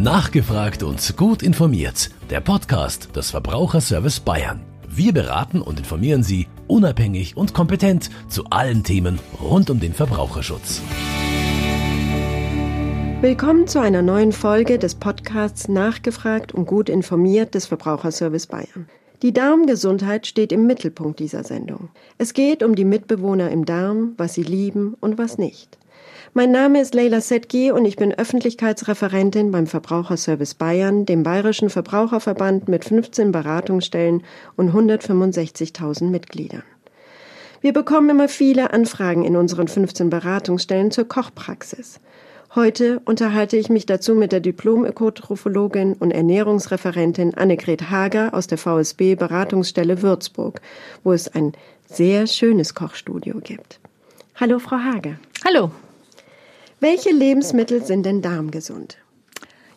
Nachgefragt und gut informiert. Der Podcast des Verbraucherservice Bayern. Wir beraten und informieren Sie unabhängig und kompetent zu allen Themen rund um den Verbraucherschutz. Willkommen zu einer neuen Folge des Podcasts Nachgefragt und gut informiert des Verbraucherservice Bayern. Die Darmgesundheit steht im Mittelpunkt dieser Sendung. Es geht um die Mitbewohner im Darm, was sie lieben und was nicht. Mein Name ist Leila Setgi und ich bin Öffentlichkeitsreferentin beim Verbraucherservice Bayern, dem bayerischen Verbraucherverband mit 15 Beratungsstellen und 165.000 Mitgliedern. Wir bekommen immer viele Anfragen in unseren 15 Beratungsstellen zur Kochpraxis. Heute unterhalte ich mich dazu mit der Diplom-Ökotrophologin und Ernährungsreferentin Annegret Hager aus der VSB Beratungsstelle Würzburg, wo es ein sehr schönes Kochstudio gibt. Hallo, Frau Hager. Hallo. Welche Lebensmittel sind denn darmgesund?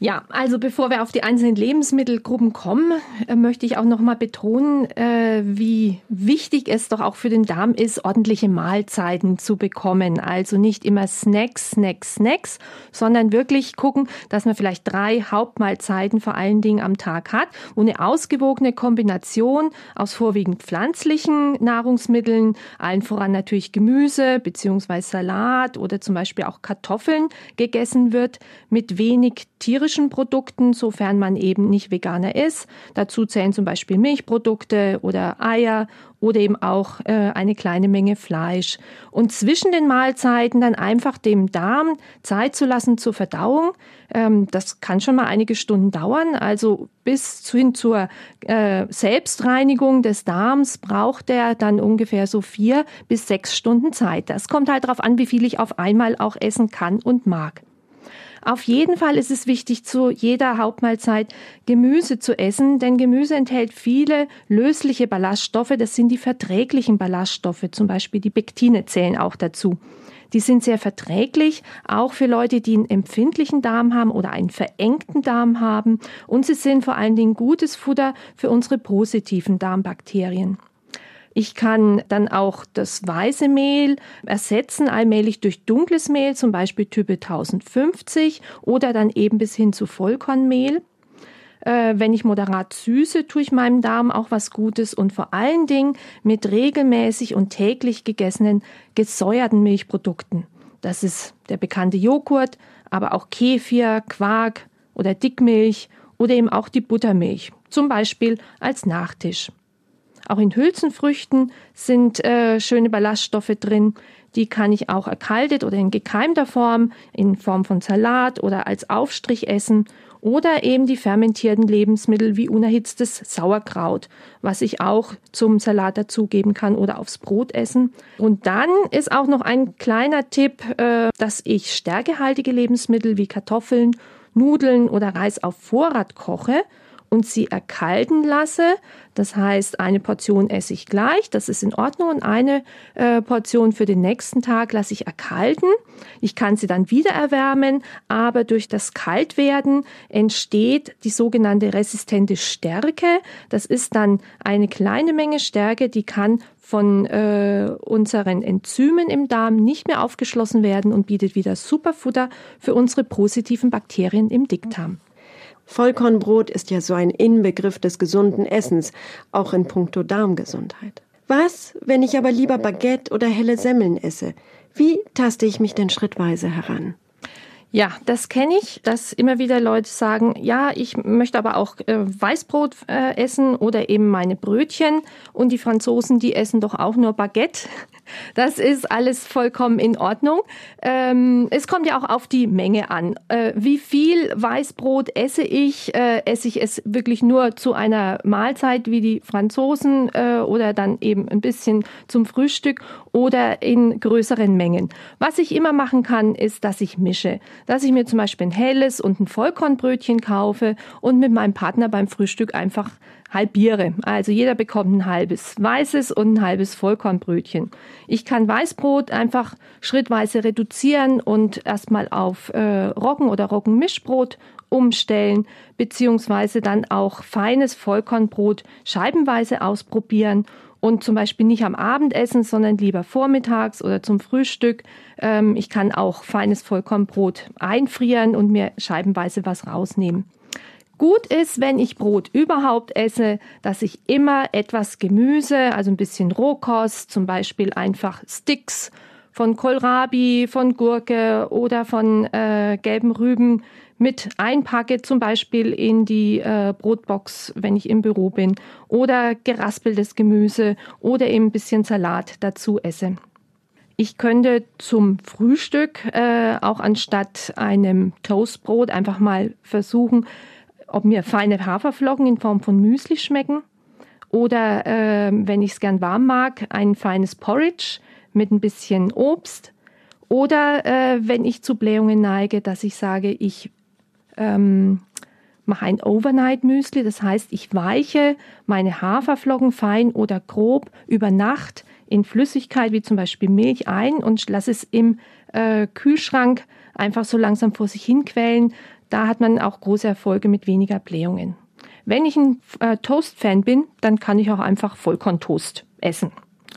Ja, also bevor wir auf die einzelnen Lebensmittelgruppen kommen, äh, möchte ich auch noch mal betonen, äh, wie wichtig es doch auch für den Darm ist, ordentliche Mahlzeiten zu bekommen. Also nicht immer Snacks, Snacks, Snacks, sondern wirklich gucken, dass man vielleicht drei Hauptmahlzeiten vor allen Dingen am Tag hat, wo eine ausgewogene Kombination aus vorwiegend pflanzlichen Nahrungsmitteln, allen voran natürlich Gemüse beziehungsweise Salat oder zum Beispiel auch Kartoffeln gegessen wird, mit wenig tierischen Produkten, sofern man eben nicht Veganer ist. Dazu zählen zum Beispiel Milchprodukte oder Eier oder eben auch äh, eine kleine Menge Fleisch. Und zwischen den Mahlzeiten dann einfach dem Darm Zeit zu lassen zur Verdauung. Ähm, das kann schon mal einige Stunden dauern. Also bis hin zur äh, Selbstreinigung des Darms braucht er dann ungefähr so vier bis sechs Stunden Zeit. Das kommt halt darauf an, wie viel ich auf einmal auch essen kann und mag. Auf jeden Fall ist es wichtig, zu jeder Hauptmahlzeit Gemüse zu essen, denn Gemüse enthält viele lösliche Ballaststoffe. Das sind die verträglichen Ballaststoffe, zum Beispiel die Pektine zählen auch dazu. Die sind sehr verträglich, auch für Leute, die einen empfindlichen Darm haben oder einen verengten Darm haben. Und sie sind vor allen Dingen gutes Futter für unsere positiven Darmbakterien. Ich kann dann auch das weiße Mehl ersetzen, allmählich durch dunkles Mehl, zum Beispiel Type 1050 oder dann eben bis hin zu Vollkornmehl. Äh, wenn ich moderat süße, tue ich meinem Darm auch was Gutes und vor allen Dingen mit regelmäßig und täglich gegessenen gesäuerten Milchprodukten. Das ist der bekannte Joghurt, aber auch Kefir, Quark oder Dickmilch oder eben auch die Buttermilch, zum Beispiel als Nachtisch. Auch in Hülsenfrüchten sind äh, schöne Ballaststoffe drin. Die kann ich auch erkaltet oder in gekeimter Form, in Form von Salat oder als Aufstrich essen. Oder eben die fermentierten Lebensmittel wie unerhitztes Sauerkraut, was ich auch zum Salat dazugeben kann oder aufs Brot essen. Und dann ist auch noch ein kleiner Tipp, äh, dass ich stärkehaltige Lebensmittel wie Kartoffeln, Nudeln oder Reis auf Vorrat koche und sie erkalten lasse. Das heißt, eine Portion esse ich gleich, das ist in Ordnung, und eine äh, Portion für den nächsten Tag lasse ich erkalten. Ich kann sie dann wieder erwärmen, aber durch das Kaltwerden entsteht die sogenannte resistente Stärke. Das ist dann eine kleine Menge Stärke, die kann von äh, unseren Enzymen im Darm nicht mehr aufgeschlossen werden und bietet wieder Superfutter für unsere positiven Bakterien im Dickdarm. Vollkornbrot ist ja so ein Inbegriff des gesunden Essens, auch in puncto Darmgesundheit. Was, wenn ich aber lieber Baguette oder helle Semmeln esse? Wie taste ich mich denn schrittweise heran? Ja, das kenne ich, dass immer wieder Leute sagen, ja, ich möchte aber auch äh, Weißbrot äh, essen oder eben meine Brötchen. Und die Franzosen, die essen doch auch nur Baguette. Das ist alles vollkommen in Ordnung. Ähm, es kommt ja auch auf die Menge an. Äh, wie viel Weißbrot esse ich? Äh, esse ich es wirklich nur zu einer Mahlzeit wie die Franzosen äh, oder dann eben ein bisschen zum Frühstück oder in größeren Mengen? Was ich immer machen kann, ist, dass ich mische. Dass ich mir zum Beispiel ein helles und ein Vollkornbrötchen kaufe und mit meinem Partner beim Frühstück einfach halbiere. Also jeder bekommt ein halbes weißes und ein halbes Vollkornbrötchen. Ich kann Weißbrot einfach schrittweise reduzieren und erstmal auf äh, Roggen oder Roggenmischbrot umstellen, beziehungsweise dann auch feines Vollkornbrot scheibenweise ausprobieren und zum Beispiel nicht am Abendessen, sondern lieber vormittags oder zum Frühstück. Ähm, ich kann auch feines Vollkornbrot einfrieren und mir scheibenweise was rausnehmen. Gut ist, wenn ich Brot überhaupt esse, dass ich immer etwas Gemüse, also ein bisschen Rohkost, zum Beispiel einfach Sticks von Kohlrabi, von Gurke oder von äh, gelben Rüben mit einpacke, zum Beispiel in die äh, Brotbox, wenn ich im Büro bin, oder geraspeltes Gemüse oder eben ein bisschen Salat dazu esse. Ich könnte zum Frühstück äh, auch anstatt einem Toastbrot einfach mal versuchen, ob mir feine Haferflocken in Form von Müsli schmecken oder äh, wenn ich es gern warm mag, ein feines Porridge mit ein bisschen Obst oder äh, wenn ich zu Blähungen neige, dass ich sage, ich ähm, mache ein Overnight Müsli, das heißt, ich weiche meine Haferflocken fein oder grob über Nacht in Flüssigkeit wie zum Beispiel Milch ein und lasse es im äh, Kühlschrank einfach so langsam vor sich hin quellen. Da hat man auch große Erfolge mit weniger Blähungen. Wenn ich ein äh, Toast-Fan bin, dann kann ich auch einfach Vollkorntoast essen.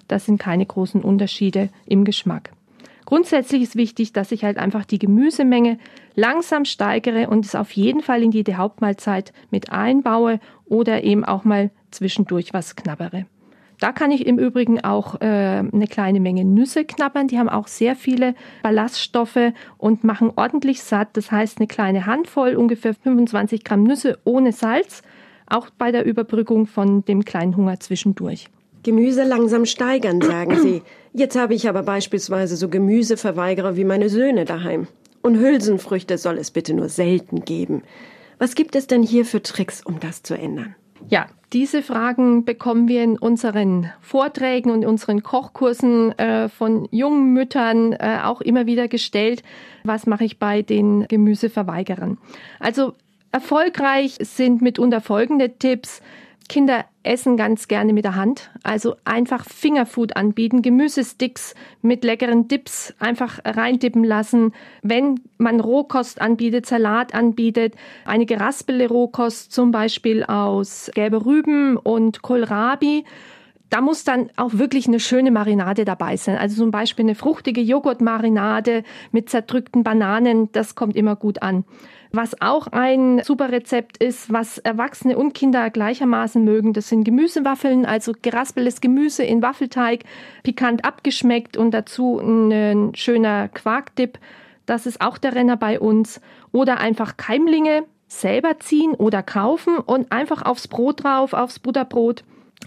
Das sind keine großen Unterschiede im Geschmack. Grundsätzlich ist wichtig, dass ich halt einfach die Gemüsemenge langsam steigere und es auf jeden Fall in jede Hauptmahlzeit mit einbaue oder eben auch mal zwischendurch was knabbere. Da kann ich im Übrigen auch äh, eine kleine Menge Nüsse knabbern. Die haben auch sehr viele Ballaststoffe und machen ordentlich satt. Das heißt, eine kleine Handvoll, ungefähr 25 Gramm Nüsse ohne Salz, auch bei der Überbrückung von dem kleinen Hunger zwischendurch. Gemüse langsam steigern, sagen Sie. Jetzt habe ich aber beispielsweise so Gemüseverweigerer wie meine Söhne daheim. Und Hülsenfrüchte soll es bitte nur selten geben. Was gibt es denn hier für Tricks, um das zu ändern? Ja, diese Fragen bekommen wir in unseren Vorträgen und unseren Kochkursen äh, von jungen Müttern äh, auch immer wieder gestellt. Was mache ich bei den Gemüseverweigerern? Also erfolgreich sind mitunter folgende Tipps. Kinder essen ganz gerne mit der Hand. Also einfach Fingerfood anbieten, Gemüsesticks mit leckeren Dips einfach reindippen lassen. Wenn man Rohkost anbietet, Salat anbietet, eine geraspelte Rohkost zum Beispiel aus gelbe Rüben und Kohlrabi da muss dann auch wirklich eine schöne Marinade dabei sein. Also zum Beispiel eine fruchtige Joghurtmarinade mit zerdrückten Bananen, das kommt immer gut an. Was auch ein super Rezept ist, was Erwachsene und Kinder gleichermaßen mögen, das sind Gemüsewaffeln, also geraspeltes Gemüse in Waffelteig, pikant abgeschmeckt und dazu ein schöner Quarkdip. Das ist auch der Renner bei uns. Oder einfach Keimlinge selber ziehen oder kaufen und einfach aufs Brot drauf, aufs Butterbrot.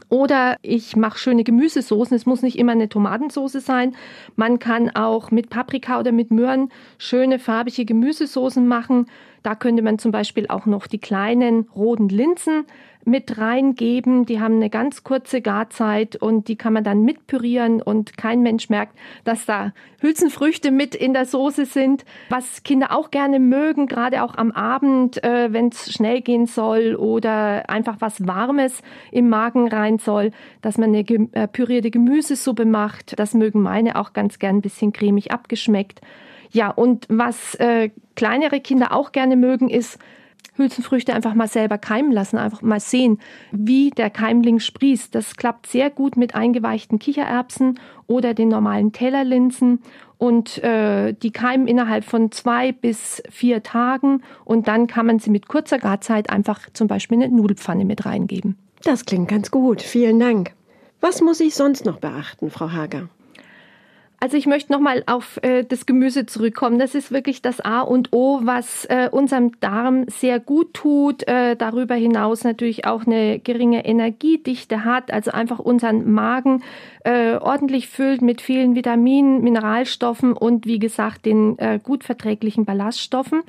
Oder ich mache schöne Gemüsesoßen. Es muss nicht immer eine Tomatensauce sein. Man kann auch mit Paprika oder mit Möhren schöne farbige Gemüsesoßen machen. Da könnte man zum Beispiel auch noch die kleinen roten Linsen mit reingeben. Die haben eine ganz kurze Garzeit und die kann man dann mitpürieren und kein Mensch merkt, dass da Hülsenfrüchte mit in der Soße sind. Was Kinder auch gerne mögen, gerade auch am Abend, äh, wenn es schnell gehen soll oder einfach was Warmes im Magen rein soll, dass man eine äh, pürierte Gemüsesuppe macht. Das mögen meine auch ganz gern ein bisschen cremig abgeschmeckt. Ja, und was äh, kleinere Kinder auch gerne mögen, ist Hülsenfrüchte einfach mal selber keimen lassen, einfach mal sehen, wie der Keimling sprießt. Das klappt sehr gut mit eingeweichten Kichererbsen oder den normalen Tellerlinsen und äh, die keimen innerhalb von zwei bis vier Tagen und dann kann man sie mit kurzer Garzeit einfach zum Beispiel in eine Nudelpfanne mit reingeben. Das klingt ganz gut. Vielen Dank. Was muss ich sonst noch beachten, Frau Hager? Also ich möchte nochmal auf äh, das Gemüse zurückkommen. Das ist wirklich das A und O, was äh, unserem Darm sehr gut tut. Äh, darüber hinaus natürlich auch eine geringe Energiedichte hat, also einfach unseren Magen äh, ordentlich füllt mit vielen Vitaminen, Mineralstoffen und wie gesagt den äh, gut verträglichen Ballaststoffen.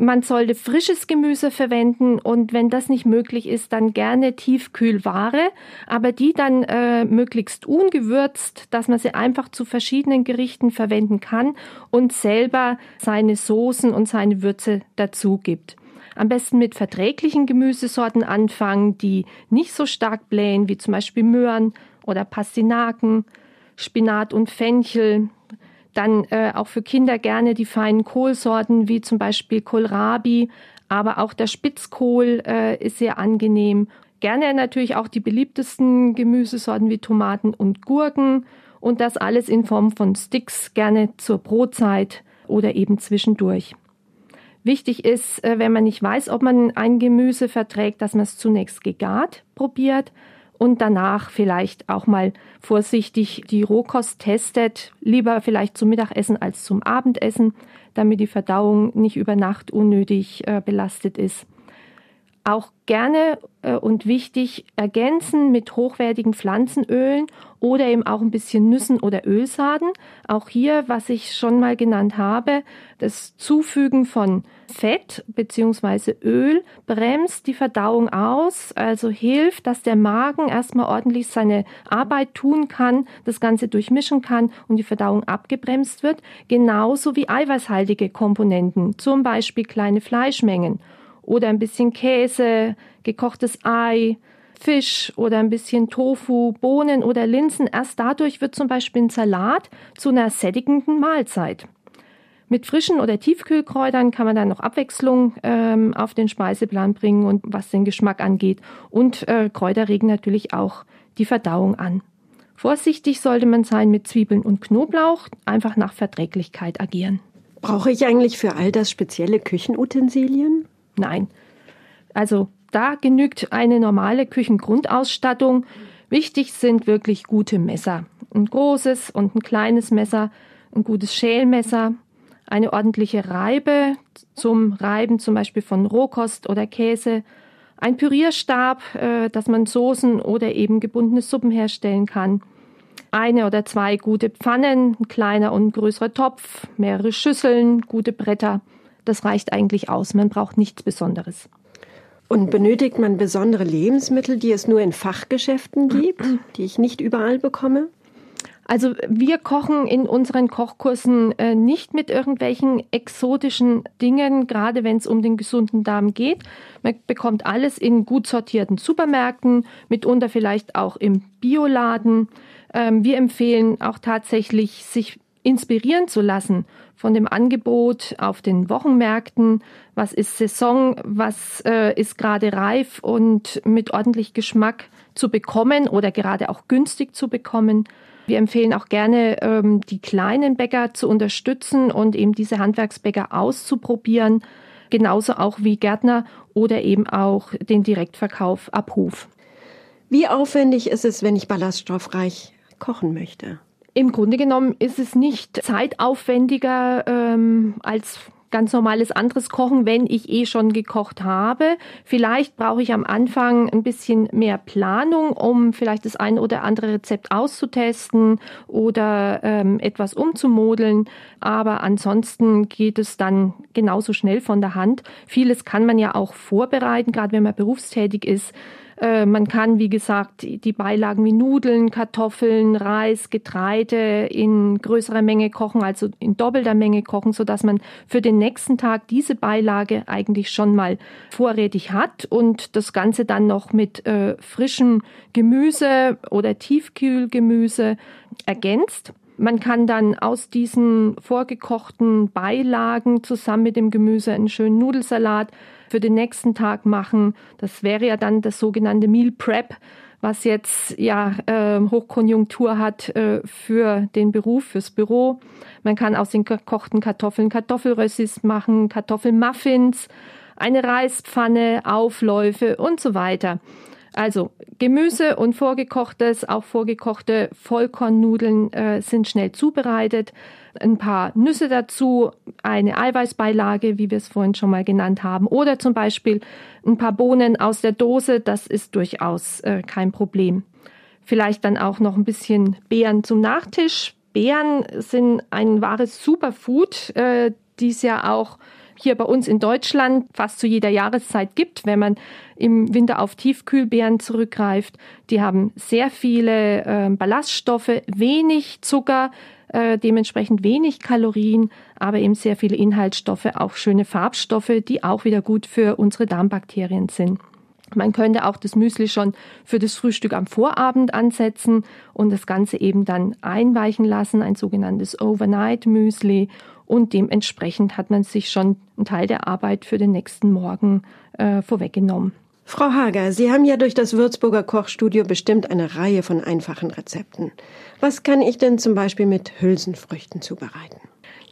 Man sollte frisches Gemüse verwenden und wenn das nicht möglich ist, dann gerne Tiefkühlware, aber die dann äh, möglichst ungewürzt, dass man sie einfach zu verschiedenen Gerichten verwenden kann und selber seine Soßen und seine Würze dazu gibt. Am besten mit verträglichen Gemüsesorten anfangen, die nicht so stark blähen, wie zum Beispiel Möhren oder Pastinaken, Spinat und Fenchel, dann äh, auch für Kinder gerne die feinen Kohlsorten wie zum Beispiel Kohlrabi, aber auch der Spitzkohl äh, ist sehr angenehm. Gerne natürlich auch die beliebtesten Gemüsesorten wie Tomaten und Gurken und das alles in Form von Sticks, gerne zur Brotzeit oder eben zwischendurch. Wichtig ist, äh, wenn man nicht weiß, ob man ein Gemüse verträgt, dass man es zunächst gegart probiert und danach vielleicht auch mal vorsichtig die Rohkost testet, lieber vielleicht zum Mittagessen als zum Abendessen, damit die Verdauung nicht über Nacht unnötig äh, belastet ist auch gerne äh, und wichtig ergänzen mit hochwertigen Pflanzenölen oder eben auch ein bisschen Nüssen oder Ölsaaten. Auch hier, was ich schon mal genannt habe, das Zufügen von Fett bzw. Öl bremst die Verdauung aus, also hilft, dass der Magen erstmal ordentlich seine Arbeit tun kann, das Ganze durchmischen kann und die Verdauung abgebremst wird, genauso wie eiweißhaltige Komponenten, zum Beispiel kleine Fleischmengen oder ein bisschen Käse, gekochtes Ei, Fisch oder ein bisschen Tofu, Bohnen oder Linsen. Erst dadurch wird zum Beispiel ein Salat zu einer sättigenden Mahlzeit. Mit frischen oder Tiefkühlkräutern kann man dann noch Abwechslung ähm, auf den Speiseplan bringen und was den Geschmack angeht. Und äh, Kräuter regen natürlich auch die Verdauung an. Vorsichtig sollte man sein mit Zwiebeln und Knoblauch, einfach nach Verträglichkeit agieren. Brauche ich eigentlich für all das spezielle Küchenutensilien? Nein. Also da genügt eine normale Küchengrundausstattung. Wichtig sind wirklich gute Messer. Ein großes und ein kleines Messer, ein gutes Schälmesser, eine ordentliche Reibe zum Reiben zum Beispiel von Rohkost oder Käse, ein Pürierstab, äh, dass man Soßen oder eben gebundene Suppen herstellen kann, eine oder zwei gute Pfannen, ein kleiner und größerer Topf, mehrere Schüsseln, gute Bretter das reicht eigentlich aus. Man braucht nichts Besonderes. Und benötigt man besondere Lebensmittel, die es nur in Fachgeschäften gibt, die ich nicht überall bekomme? Also wir kochen in unseren Kochkursen äh, nicht mit irgendwelchen exotischen Dingen, gerade wenn es um den gesunden Darm geht. Man bekommt alles in gut sortierten Supermärkten, mitunter vielleicht auch im Bioladen. Ähm, wir empfehlen auch tatsächlich, sich inspirieren zu lassen von dem Angebot auf den Wochenmärkten, was ist Saison, was äh, ist gerade reif und mit ordentlich Geschmack zu bekommen oder gerade auch günstig zu bekommen. Wir empfehlen auch gerne, ähm, die kleinen Bäcker zu unterstützen und eben diese Handwerksbäcker auszuprobieren, genauso auch wie Gärtner oder eben auch den Direktverkauf ab Hof. Wie aufwendig ist es, wenn ich ballaststoffreich kochen möchte? Im Grunde genommen ist es nicht zeitaufwendiger ähm, als ganz normales anderes Kochen, wenn ich eh schon gekocht habe. Vielleicht brauche ich am Anfang ein bisschen mehr Planung, um vielleicht das ein oder andere Rezept auszutesten oder ähm, etwas umzumodeln. Aber ansonsten geht es dann genauso schnell von der Hand. Vieles kann man ja auch vorbereiten, gerade wenn man berufstätig ist. Äh, man kann, wie gesagt, die Beilagen wie Nudeln, Kartoffeln, Reis, Getreide in größerer Menge kochen, also in doppelter Menge kochen, so dass man für den nächsten Tag diese Beilage eigentlich schon mal vorrätig hat und das Ganze dann noch mit äh, frischem Gemüse oder Tiefkühlgemüse ergänzt. Man kann dann aus diesen vorgekochten Beilagen zusammen mit dem Gemüse einen schönen Nudelsalat für den nächsten Tag machen. Das wäre ja dann das sogenannte Meal Prep, was jetzt ja äh, Hochkonjunktur hat äh, für den Beruf, fürs Büro. Man kann aus den gekochten Kartoffeln Kartoffelrössis machen, Kartoffelmuffins, eine Reispfanne, Aufläufe und so weiter. Also Gemüse und vorgekochtes, auch vorgekochte Vollkornnudeln äh, sind schnell zubereitet. Ein paar Nüsse dazu, eine Eiweißbeilage, wie wir es vorhin schon mal genannt haben, oder zum Beispiel ein paar Bohnen aus der Dose, das ist durchaus äh, kein Problem. Vielleicht dann auch noch ein bisschen Beeren zum Nachtisch. Beeren sind ein wahres Superfood, äh, die es ja auch hier bei uns in Deutschland fast zu jeder Jahreszeit gibt, wenn man im Winter auf Tiefkühlbeeren zurückgreift. Die haben sehr viele äh, Ballaststoffe, wenig Zucker, äh, dementsprechend wenig Kalorien, aber eben sehr viele Inhaltsstoffe, auch schöne Farbstoffe, die auch wieder gut für unsere Darmbakterien sind. Man könnte auch das Müsli schon für das Frühstück am Vorabend ansetzen und das Ganze eben dann einweichen lassen, ein sogenanntes Overnight Müsli und dementsprechend hat man sich schon einen Teil der Arbeit für den nächsten Morgen äh, vorweggenommen. Frau Hager, Sie haben ja durch das Würzburger Kochstudio bestimmt eine Reihe von einfachen Rezepten. Was kann ich denn zum Beispiel mit Hülsenfrüchten zubereiten?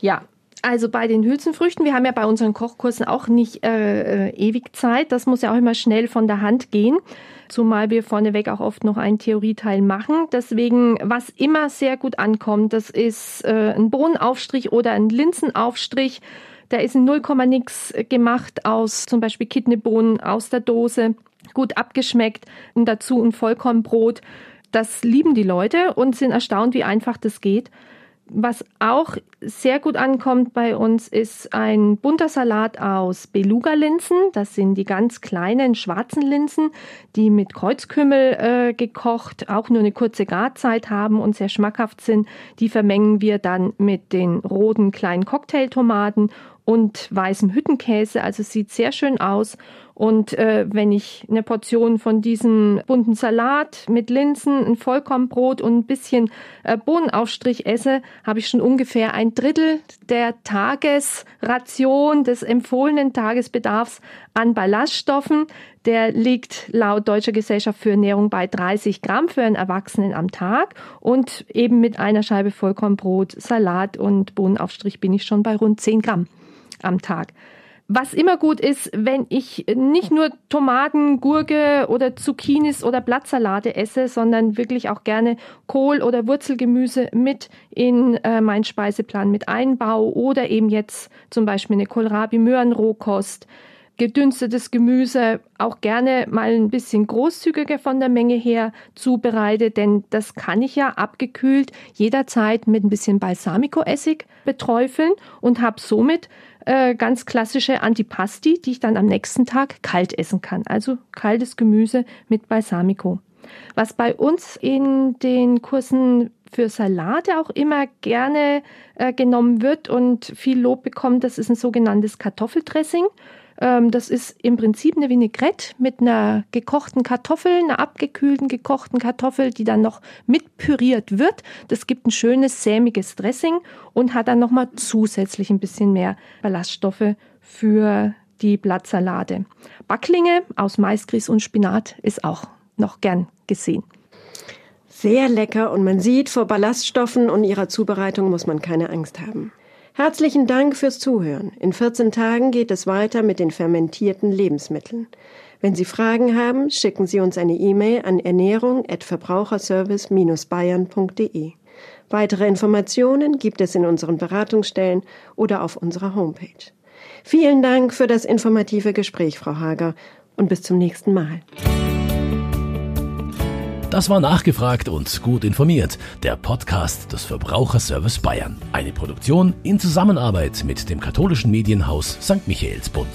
Ja, also bei den Hülsenfrüchten, wir haben ja bei unseren Kochkursen auch nicht äh, äh, ewig Zeit. Das muss ja auch immer schnell von der Hand gehen. Zumal wir vorneweg auch oft noch einen Theorieteil machen. Deswegen, was immer sehr gut ankommt, das ist äh, ein Bohnenaufstrich oder ein Linsenaufstrich. Der ist in 0, nix gemacht aus zum Beispiel Kidneybohnen aus der Dose, gut abgeschmeckt und dazu ein Vollkornbrot. Das lieben die Leute und sind erstaunt, wie einfach das geht. Was auch sehr gut ankommt bei uns ist ein bunter Salat aus Beluga-Linsen. Das sind die ganz kleinen schwarzen Linsen, die mit Kreuzkümmel äh, gekocht auch nur eine kurze Garzeit haben und sehr schmackhaft sind. Die vermengen wir dann mit den roten kleinen Cocktailtomaten und weißem Hüttenkäse. Also sieht sehr schön aus. Und äh, wenn ich eine Portion von diesem bunten Salat mit Linsen, ein Vollkornbrot und ein bisschen äh, Bohnenaufstrich esse, habe ich schon ungefähr ein Drittel der Tagesration des empfohlenen Tagesbedarfs an Ballaststoffen. Der liegt laut Deutscher Gesellschaft für Ernährung bei 30 Gramm für einen Erwachsenen am Tag. Und eben mit einer Scheibe Vollkornbrot, Salat und Bohnenaufstrich bin ich schon bei rund 10 Gramm am Tag. Was immer gut ist, wenn ich nicht nur Tomaten, Gurke oder Zucchinis oder Blattsalate esse, sondern wirklich auch gerne Kohl oder Wurzelgemüse mit in äh, meinen Speiseplan mit einbaue oder eben jetzt zum Beispiel eine Kohlrabi-Möhrenrohkost, gedünstetes Gemüse auch gerne mal ein bisschen großzügiger von der Menge her zubereite, denn das kann ich ja abgekühlt jederzeit mit ein bisschen Balsamico-Essig beträufeln und habe somit äh, ganz klassische Antipasti, die ich dann am nächsten Tag kalt essen kann. Also kaltes Gemüse mit Balsamico. Was bei uns in den Kursen für Salate auch immer gerne äh, genommen wird und viel Lob bekommt, das ist ein sogenanntes Kartoffeldressing. Ähm, das ist im Prinzip eine Vinaigrette mit einer gekochten Kartoffel, einer abgekühlten gekochten Kartoffel, die dann noch mit püriert wird. Das gibt ein schönes sämiges Dressing und hat dann nochmal zusätzlich ein bisschen mehr Ballaststoffe für die Blattsalate. Backlinge aus Maisgrieß und Spinat ist auch noch gern gesehen. Sehr lecker und man sieht, vor Ballaststoffen und ihrer Zubereitung muss man keine Angst haben. Herzlichen Dank fürs Zuhören. In 14 Tagen geht es weiter mit den fermentierten Lebensmitteln. Wenn Sie Fragen haben, schicken Sie uns eine E-Mail an ernährung@verbraucherservice-bayern.de. Weitere Informationen gibt es in unseren Beratungsstellen oder auf unserer Homepage. Vielen Dank für das informative Gespräch, Frau Hager, und bis zum nächsten Mal. Das war nachgefragt und gut informiert. Der Podcast des Verbraucherservice Bayern. Eine Produktion in Zusammenarbeit mit dem katholischen Medienhaus St. Michaelsbund.